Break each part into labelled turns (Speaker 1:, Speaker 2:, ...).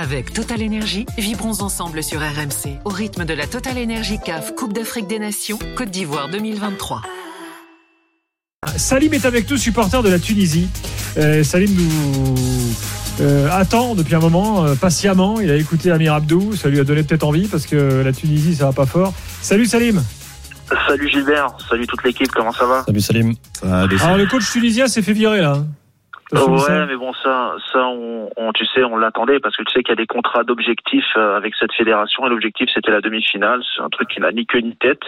Speaker 1: Avec Total Énergie, vibrons ensemble sur RMC au rythme de la Total Énergie CAF Coupe d'Afrique des Nations Côte d'Ivoire 2023.
Speaker 2: Salim est avec nous, supporter de la Tunisie. Euh, Salim nous euh, attend depuis un moment, euh, patiemment. Il a écouté Amir Abdou, ça lui a donné peut-être envie parce que la Tunisie, ça va pas fort. Salut Salim.
Speaker 3: Salut Gilbert, salut toute l'équipe, comment ça va?
Speaker 4: Salut Salim.
Speaker 2: Alors le coach tunisien s'est fait virer là.
Speaker 3: Ouais, mais bon, ça, ça, on, on- tu sais, on l'attendait parce que tu sais qu'il y a des contrats d'objectifs euh, avec cette fédération et l'objectif c'était la demi-finale. C'est un truc qui n'a ni queue ni tête,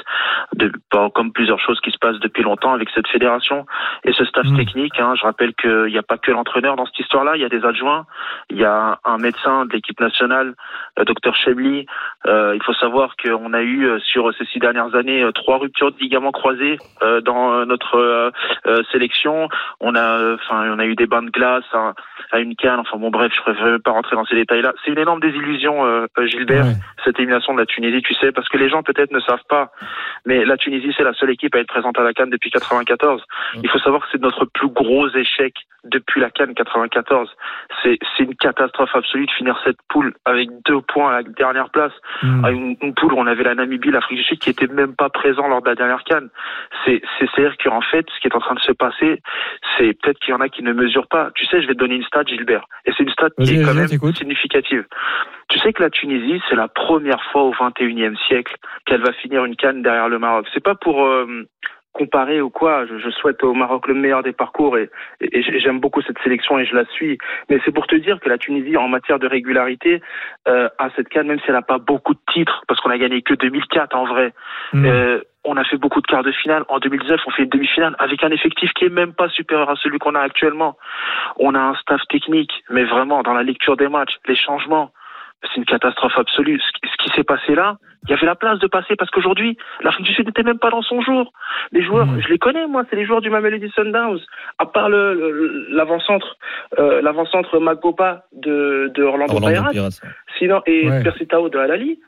Speaker 3: de, comme plusieurs choses qui se passent depuis longtemps avec cette fédération et ce staff
Speaker 2: Mm.
Speaker 3: technique. Hein, je rappelle qu'il n'y a pas que l'entraîneur dans cette histoire-là, il y a des adjoints, il y a un médecin de l'équipe nationale, le docteur Chebli. Euh, il faut savoir qu'on a eu euh, sur ces six dernières années euh, trois ruptures de ligaments croisés euh, dans euh, notre euh, euh, sélection. On a, euh, enfin, on a eu des bains de glace à, à une canne. Enfin bon, bref, je préfère pas rentrer dans ces détails-là. C'est une énorme désillusion, euh, euh, Gilbert,
Speaker 2: Ouais.
Speaker 3: cette élimination de la Tunisie, tu sais, parce que les gens peut-être ne savent pas, mais la Tunisie c'est la seule équipe à être présente à la Cannes depuis 94. Il faut savoir que c'est notre plus gros échec depuis la Cannes 94. C'est une catastrophe absolue de finir cette poule avec deux points à la dernière place
Speaker 2: Hmm.
Speaker 3: à une, une poule où on avait la Namibie, l'Afrique du Sud qui était même pas présent lors de la dernière canne. C'est c'est à dire qu'en fait, ce qui est en train de se passer, c'est peut-être qu'il y en a qui ne mesurent pas. Tu sais, je vais te donner une stat, Gilbert, et c'est une stat qui est quand même significative. Tu sais que la Tunisie, c'est la première fois au 21e siècle qu'elle va finir une canne derrière le Maroc. C'est pas pour euh, comparer ou quoi. Je, je souhaite au Maroc le meilleur des parcours et, et- et j'aime beaucoup cette sélection et je la suis. Mais c'est pour te dire que la Tunisie, en matière de régularité, euh, à cette canne, même si elle n'a pas beaucoup de titres, parce qu'on a gagné que 2004 en vrai,
Speaker 2: Hmm.
Speaker 3: euh, on a fait beaucoup de quarts de finale. En 2019, on fait une demi-finale avec un effectif qui est même pas supérieur à celui qu'on a actuellement. On a un staff technique, mais vraiment dans la lecture des matchs, les changements, c'est une catastrophe absolue. Ce, qui- s'est passé là, il y avait la place de passer parce qu'aujourd'hui, l'Afrique du Sud n'était même pas dans son jour. Les joueurs, je les connais moi, c'est les joueurs du Mamelody Sundowns. À part l'avant-centre, euh, l'avant-centre Magopa de, de Orlando,
Speaker 4: Orlando
Speaker 3: Pirates.
Speaker 4: Pirates.
Speaker 3: Sinon, et
Speaker 2: Ouais.
Speaker 3: Percy Tao de Alali,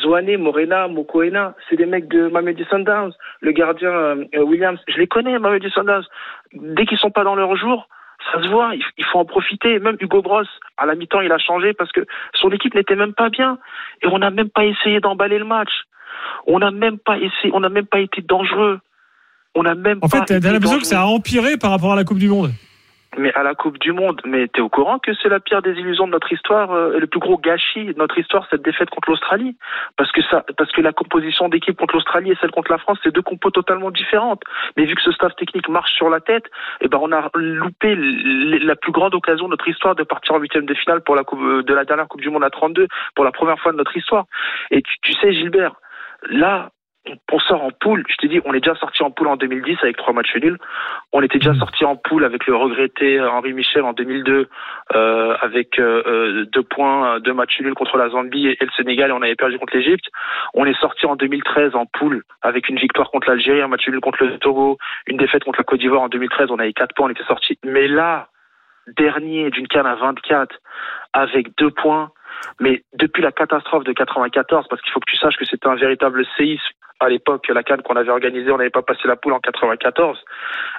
Speaker 3: Zouane, Morena, Mokoena, c'est des mecs de Mamelody Sundowns. Le gardien euh, euh, Williams, je les connais, Mamelody Sundowns. Dès qu'ils sont pas dans leur jour, ça se voit, il, faut en profiter. Même Hugo Bros, à la mi-temps, il a changé parce que son équipe n'était même pas bien. Et on n'a même pas essayé d'emballer le match. On n'a même pas essayé, on n'a même pas été dangereux. On n'a même
Speaker 2: En
Speaker 3: pas
Speaker 2: fait, t'as l'impression que ça a empiré par rapport à la Coupe du Monde.
Speaker 3: Mais à la Coupe du Monde, mais t'es au courant que c'est la pire des illusions de notre histoire, euh, le plus gros gâchis de notre histoire, cette défaite contre l'Australie, parce que ça, parce que la composition d'équipe contre l'Australie et celle contre la France, c'est deux compos totalement différentes. Mais vu que ce staff technique marche sur la tête, eh ben on a loupé la plus grande occasion de notre histoire de partir en huitième de finale pour la coupe, euh, de la dernière Coupe du Monde à 32 pour la première fois de notre histoire. Et tu, tu sais, Gilbert, là. On sort en poule, je t'ai dit, on est déjà sorti en poule en 2010 avec trois matchs nuls. On était déjà
Speaker 2: Mhm.
Speaker 3: sorti en poule avec le regretté Henri Michel en 2002, euh, avec euh, euh, deux points, deux matchs nuls contre la Zambie et, et le Sénégal, et on avait perdu contre l'Égypte. On est sorti en 2013 en poule avec une victoire contre l'Algérie, un match nul contre le Togo, une défaite contre la Côte d'Ivoire en 2013. On avait quatre points, on était sorti. Mais là, dernier d'une canne à 24 avec deux points. Mais depuis la catastrophe de 94, parce qu'il faut que tu saches que c'était un véritable séisme à l'époque, la canne qu'on avait organisée, on n'avait pas passé la poule en 94,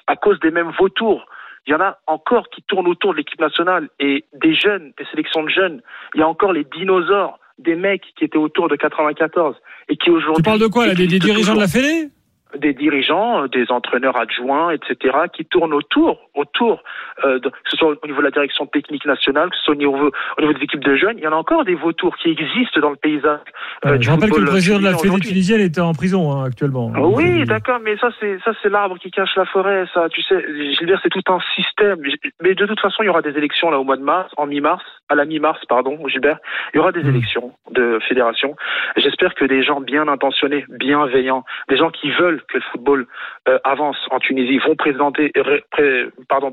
Speaker 3: à cause des mêmes vautours. Il y en a encore qui tournent autour de l'équipe nationale et des jeunes, des sélections de jeunes. Il y a encore les dinosaures, des mecs qui étaient autour de 94 et qui aujourd'hui.
Speaker 2: Tu parles de quoi là Des, dirigeants de la Fédé?
Speaker 3: Des dirigeants, euh, des entraîneurs adjoints, etc., qui tournent autour, autour, euh, de, que ce soit au niveau de la direction technique nationale, que ce soit au niveau, au niveau des équipes de jeunes. Il y en a encore des vautours qui existent dans le paysage. euh,
Speaker 2: Euh, Je rappelle que le président de la Fédé tunisienne était en prison hein, actuellement.
Speaker 3: Ah Oui, d'accord, mais ça c'est ça c'est l'arbre qui cache la forêt, ça. Tu sais, Gilbert, c'est tout un système. Mais de toute façon, il y aura des élections là au mois de mars, en mi-mars, à la mi-mars, pardon, Gilbert. Il y aura des
Speaker 2: Mhm.
Speaker 3: élections de fédération. J'espère que des gens bien intentionnés, bienveillants, des gens qui veulent que le football euh, avance en Tunisie vont présenter,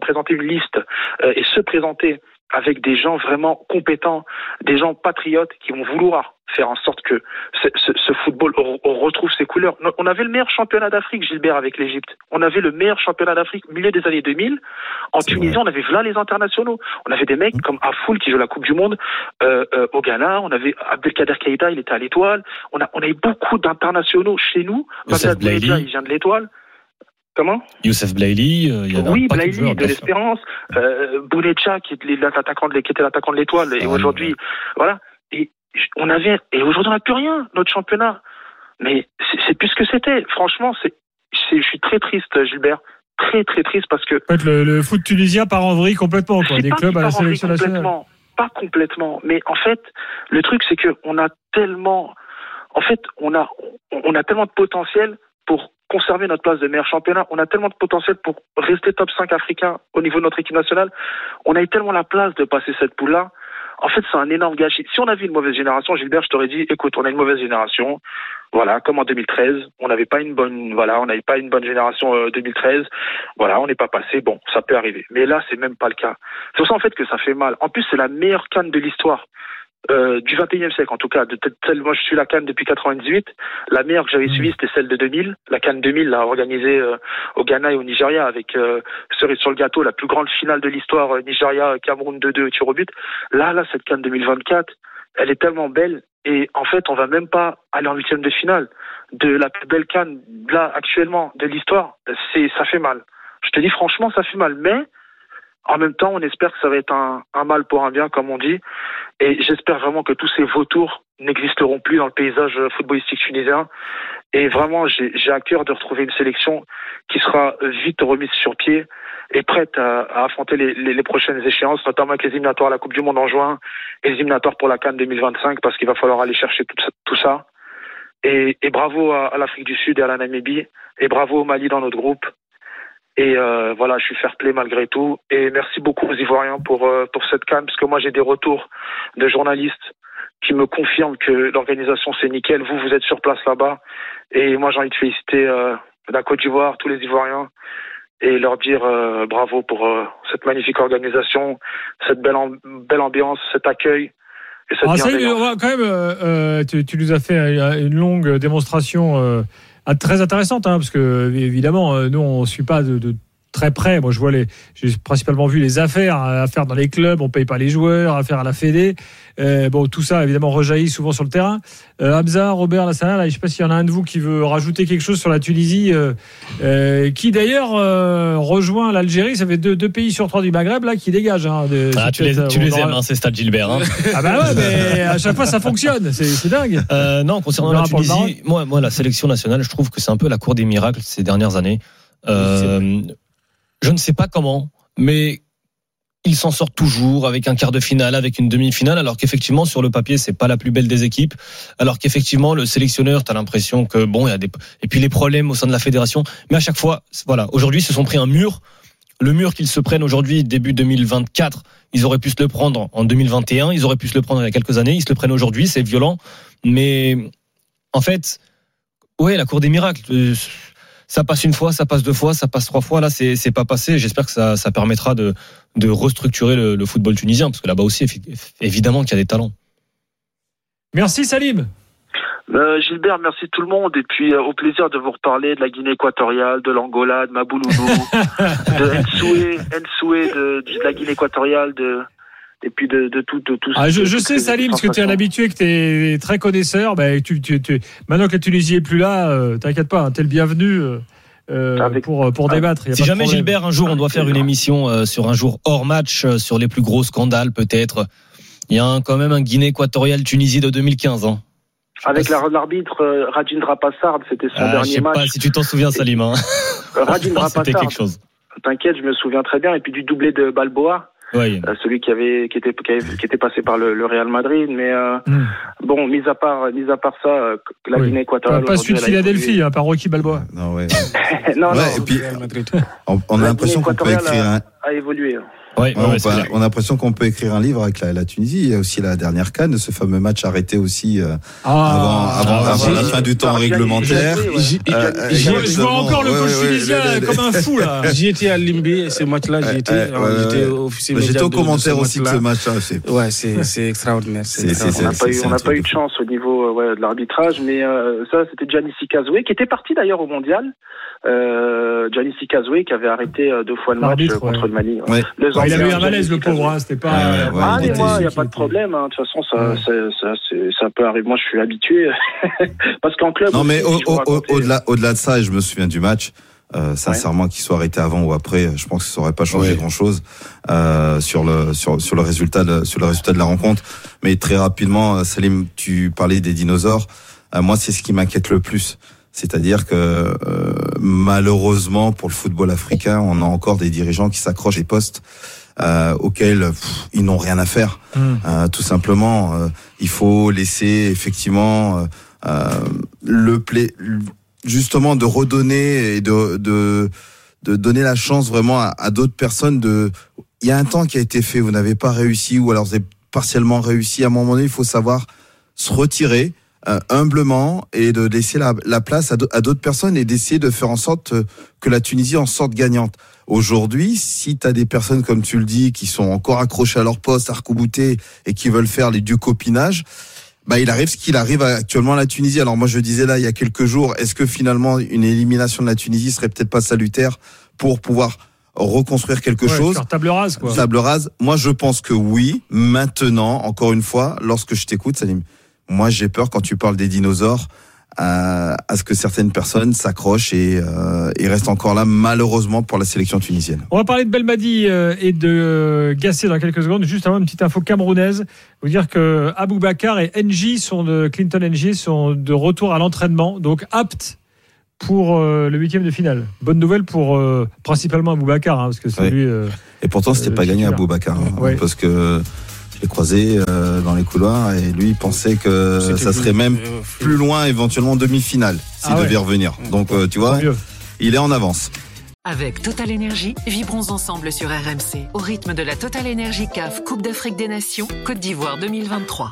Speaker 3: présenter une liste euh, et se présenter avec des gens vraiment compétents, des gens patriotes qui vont vouloir faire en sorte que ce, ce- ce football on, retrouve ses couleurs. On avait le meilleur championnat d'Afrique, Gilbert, avec l'Égypte. On avait le meilleur championnat d'Afrique au milieu des années 2000. En Tunisie,
Speaker 4: vrai.
Speaker 3: on avait là les internationaux. On avait des mecs comme Afoul qui joue la Coupe du Monde euh, euh, au Ghana. On avait Abdelkader Keïta, il était à l'Étoile. On a, on a eu beaucoup d'internationaux chez nous. Il vient de l'Étoile. Comment
Speaker 4: Youssef Blaili, euh, il y avait
Speaker 3: Oui,
Speaker 4: de
Speaker 3: Blaili
Speaker 4: joueurs,
Speaker 3: de
Speaker 4: sûr.
Speaker 3: l'Espérance, euh, Bounecha qui, de- était l'attaquant de l'Étoile, et
Speaker 4: Ah,
Speaker 3: aujourd'hui,
Speaker 4: ouais.
Speaker 3: voilà. Et on avait, et aujourd'hui on n'a plus rien, notre championnat. Mais c'est plus ce que c'était. Franchement, c'est, je suis très triste, Gilbert, très très triste parce que
Speaker 2: En fait, le, le foot tunisien part en vrille complètement, quoi. Des clubs à la sélection nationale.
Speaker 3: complètement, pas complètement, mais en fait, le truc c'est que on a tellement, en fait, on a, on a tellement de potentiel pour conserver notre place de meilleur championnat. On a tellement de potentiel pour rester top 5 africain au niveau de notre équipe nationale. On a eu tellement la place de passer cette poule-là. En fait, c'est un énorme gâchis. Si on avait une mauvaise génération, Gilbert, je t'aurais dit, écoute, on a une mauvaise génération. Voilà, comme en 2013, on n'avait pas une bonne, voilà, on n'avait pas une bonne génération euh, 2013. Voilà, on n'est pas passé. Bon, ça peut arriver. Mais là, c'est même pas le cas. C'est pour ça en fait que ça fait mal. En plus, c'est la meilleure canne de l'histoire. Euh, du 21e siècle en tout cas, de telle- moi je suis la Cannes depuis 98, la meilleure que j'avais
Speaker 2: Mm.
Speaker 3: suivie c'était celle de 2000, la Cannes 2000 là, organisée euh, au Ghana et au Nigeria avec euh, cerise sur le gâteau, la plus grande finale de l'histoire, euh, Nigeria Cameroun 2-2 tir au but. Là là cette Cannes 2024, elle est tellement belle et en fait on va même pas aller en huitième de finale de la plus belle Cannes là actuellement de l'histoire, c'est ça fait mal. Je te dis franchement ça fait mal, mais en même temps, on espère que ça va être un, un mal pour un bien, comme on dit. Et j'espère vraiment que tous ces vautours n'existeront plus dans le paysage footballistique tunisien. Et vraiment, j'ai à cœur de retrouver une sélection qui sera vite remise sur pied et prête à, à affronter les, les- les prochaines échéances, notamment avec les éliminatoires à la Coupe du Monde en juin et les éliminatoires pour la Cannes 2025, parce qu'il va falloir aller chercher tout ça. Tout ça. Et, et bravo à, à l'Afrique du Sud et à la Namibie, et bravo au Mali dans notre groupe. Et euh, voilà, je suis fair play malgré tout. Et merci beaucoup aux Ivoiriens pour, euh, pour cette canne, parce que moi j'ai des retours de journalistes qui me confirment que l'organisation c'est nickel. Vous, vous êtes sur place là-bas. Et moi j'ai envie de féliciter euh, la Côte d'Ivoire, tous les Ivoiriens, et leur dire euh, bravo pour euh, cette magnifique organisation, cette belle, belle ambiance, cet accueil. Et cette
Speaker 2: Alors, ça, quand même, euh, tu, tu nous as fait une longue démonstration euh, ah, très intéressante, hein, parce que évidemment, euh, nous, on ne suit pas de très près. Moi, je vois les, j'ai principalement vu les affaires à faire dans les clubs. On paye pas les joueurs, affaires à la Fédé. Euh, bon, tout ça évidemment rejaillit souvent sur le terrain. Euh, Hamza, Robert, Lassana, là, je sais pas s'il y en a un de vous qui veut rajouter quelque chose sur la Tunisie, euh, euh, qui d'ailleurs rejoint l'Algérie. Ça fait deux, deux pays sur trois du Maghreb là qui dégagent. Hein, de-
Speaker 4: Ah,
Speaker 2: c'est
Speaker 4: tu les, tu les aimes, hein, ces stades Gilbert. hein.
Speaker 2: Ah bah ouais, mais à chaque fois ça fonctionne. C'est c'est dingue.
Speaker 4: Non, concernant
Speaker 2: On
Speaker 4: la Tunisie, moi, moi, la sélection nationale, je trouve que c'est un peu la cour des miracles ces dernières années. Euh, je ne sais pas comment, mais ils s'en sortent toujours avec un quart de finale, avec une demi-finale, alors qu'effectivement sur le papier c'est pas la plus belle des équipes, alors qu'effectivement le sélectionneur, t'as l'impression que bon, il y a des et puis les problèmes au sein de la fédération, mais à chaque fois, voilà, aujourd'hui ils se sont pris un mur. Le mur qu'ils se prennent aujourd'hui, début 2024, ils auraient pu se le prendre en 2021, ils auraient pu se le prendre il y a quelques années, ils se le prennent aujourd'hui, c'est violent. Mais en fait, ouais, la cour des miracles. Ça passe une fois, ça passe deux fois, ça passe trois fois. Là, c'est c'est pas passé. J'espère que ça, ça permettra de, de restructurer le, le football tunisien, parce que là-bas aussi, évidemment, qu'il y a des talents.
Speaker 2: Merci Salim.
Speaker 3: Euh, Gilbert, merci tout le monde. Et puis, euh, au plaisir de vous reparler de la Guinée équatoriale, de l'Angola, de Mabouloulou, de Nsoué, Nsoué de, de la Guinée équatoriale, de, de, de tout, de tout.
Speaker 2: Ah, je, sais Salim, parce que tu es un habitué, que tu es très connaisseur. Bah, tu, tu, tu- maintenant que la Tunisie est plus là, euh, t'inquiète pas, tu es le bienvenu euh, euh,
Speaker 3: Avec-
Speaker 2: pour, pour
Speaker 3: Ah,
Speaker 2: débattre. y a
Speaker 4: Si
Speaker 2: pas
Speaker 4: jamais
Speaker 2: problème.
Speaker 4: Gilbert, un jour, on doit faire une émission euh, sur un jour hors match, euh, sur les plus gros scandales, peut-être. Il y a un- quand même un Guinée équatoriale Tunisie de 2015. Hein.
Speaker 3: Avec la- l'arbitre euh, Rajindra Passard, c'était son
Speaker 4: Ah, je
Speaker 3: dernier
Speaker 4: sais
Speaker 3: match.
Speaker 4: pas si tu t'en souviens, Salim. Hein.
Speaker 3: Rajindra
Speaker 4: C'était
Speaker 3: Passard,
Speaker 4: quelque chose.
Speaker 3: t'inquiète, je me souviens très bien. Et puis du doublé de Balboa,
Speaker 4: Oui.
Speaker 3: euh, celui qui avait, qui était, qui, avait- qui était passé par le, le Real Madrid. Mais euh,
Speaker 2: Hmm.
Speaker 3: bon, mis à part, mis à part ça, euh, la
Speaker 2: Oui.
Speaker 3: Guinée
Speaker 2: Pas,
Speaker 3: équatoriale.
Speaker 2: pas celui de Philadelphie, hein, par Rocky Balboa.
Speaker 5: Non, ouais.
Speaker 3: évolué. non,
Speaker 5: Ouais,
Speaker 3: non,
Speaker 5: et puis,
Speaker 6: Real Madrid.
Speaker 5: on, on a l'impression qu'on peut écrire un,
Speaker 3: a évolué.
Speaker 4: Ouais,
Speaker 5: ouais, on, a l'impression qu'on peut écrire un livre avec la, la Tunisie. Il y a aussi la dernière canne, ce fameux match arrêté aussi euh,
Speaker 2: Ah,
Speaker 5: avant, avant,
Speaker 4: ah,
Speaker 5: avant la fin du temps réglementaire. Euh, euh,
Speaker 2: je, vois- encore le coach
Speaker 5: ouais,
Speaker 2: tunisien comme un fou là.
Speaker 6: J'y étais à Limbé, ce match-là, j'y étais.
Speaker 5: Ouais,
Speaker 6: Alors,
Speaker 5: ouais,
Speaker 6: J'étais
Speaker 5: ouais.
Speaker 6: officier
Speaker 5: J'étais au commentaire aussi de ce
Speaker 6: match-là. Ouais, c'est extraordinaire.
Speaker 3: On n'a pas eu,
Speaker 5: de
Speaker 3: chance au niveau euh, de l'arbitrage, mais euh, ça c'était Gianni Kazoué qui était parti d'ailleurs au mondial. Euh, Gianni Kazoué qui avait arrêté euh, deux fois le match euh, contre le Mali. Le
Speaker 2: il avait eu un malaise le pauvre, hein, c'était pas.
Speaker 3: Ah,
Speaker 5: il
Speaker 3: mais moi, il n'y a
Speaker 2: qui
Speaker 3: pas de problème. hein. De toute façon, ça,
Speaker 2: Ouais.
Speaker 3: c'est- ça, c'est- ça peut arriver. Moi, je suis habitué. Parce qu'en club.
Speaker 5: Non, mais au-delà au-delà de ça, et je me souviens du match, Euh, sincèrement, qu'il soit arrêté avant ou après, je pense que ça aurait pas changé
Speaker 4: Ouais.
Speaker 5: grand chose euh, sur le sur sur le résultat de, sur le résultat de la rencontre. Mais très rapidement, euh, Salim, tu parlais des dinosaures. Euh, moi, c'est ce qui m'inquiète le plus. C'est-à-dire que euh, malheureusement pour le football africain, on a encore des dirigeants qui s'accrochent des postes euh, auxquels pff, ils n'ont rien à faire.
Speaker 2: Hum.
Speaker 5: Euh, tout simplement, il faut laisser effectivement le play, justement de redonner et de, de, de donner la chance vraiment à, à d'autres personnes de. Il y a un temps qui a été fait, vous n'avez pas réussi ou alors vous avez partiellement réussi. À un moment donné, il faut savoir se retirer euh, humblement et de laisser la, la place à d'au- à d'autres personnes et d'essayer de faire en sorte euh, que la Tunisie en sorte gagnante. Aujourd'hui, si tu as des personnes, comme tu le dis, qui sont encore accrochées à leur poste, arc-boutés et qui veulent faire les du copinage, bah, il arrive ce qu'il arrive actuellement à la Tunisie. Alors moi, je disais là, il y a quelques jours, est-ce que finalement une élimination de la Tunisie serait peut-être pas salutaire pour pouvoir reconstruire quelque
Speaker 2: Ouais,
Speaker 5: chose
Speaker 2: faire table rase, quoi.
Speaker 5: Table rase, moi je pense que oui. Maintenant, encore une fois, lorsque je t'écoute, Salim, moi j'ai peur quand tu parles des dinosaures à, à ce que certaines personnes s'accrochent et, euh, et restent encore là, malheureusement, pour la sélection tunisienne.
Speaker 2: On va parler de Belmadi euh, et de euh, Gassé dans quelques secondes. Juste avant, une petite info camerounaise. Vous dire que Aboubacar et NJ sont de Clinton NJ sont de retour à l'entraînement, donc aptes pour euh, le huitième de finale. Bonne nouvelle pour euh, principalement Aboubacar, hein, parce que c'est
Speaker 5: Oui.
Speaker 2: lui. euh,
Speaker 5: Et pourtant, c'était pas gagné à
Speaker 2: titulaire.
Speaker 5: Boubacar, hein,
Speaker 2: Ouais.
Speaker 5: parce que je l'ai croisé euh, dans les couloirs et lui il pensait que
Speaker 6: C'était
Speaker 5: ça serait même
Speaker 6: euh,
Speaker 5: plus loin, éventuellement demi-finale, s'il
Speaker 2: Ah ouais.
Speaker 5: devait revenir. Donc, euh, tu vois, il est en avance.
Speaker 1: Avec Total Énergie, vibrons ensemble sur RMC au rythme de la Total Énergie CAF Coupe d'Afrique des Nations Côte d'Ivoire 2023.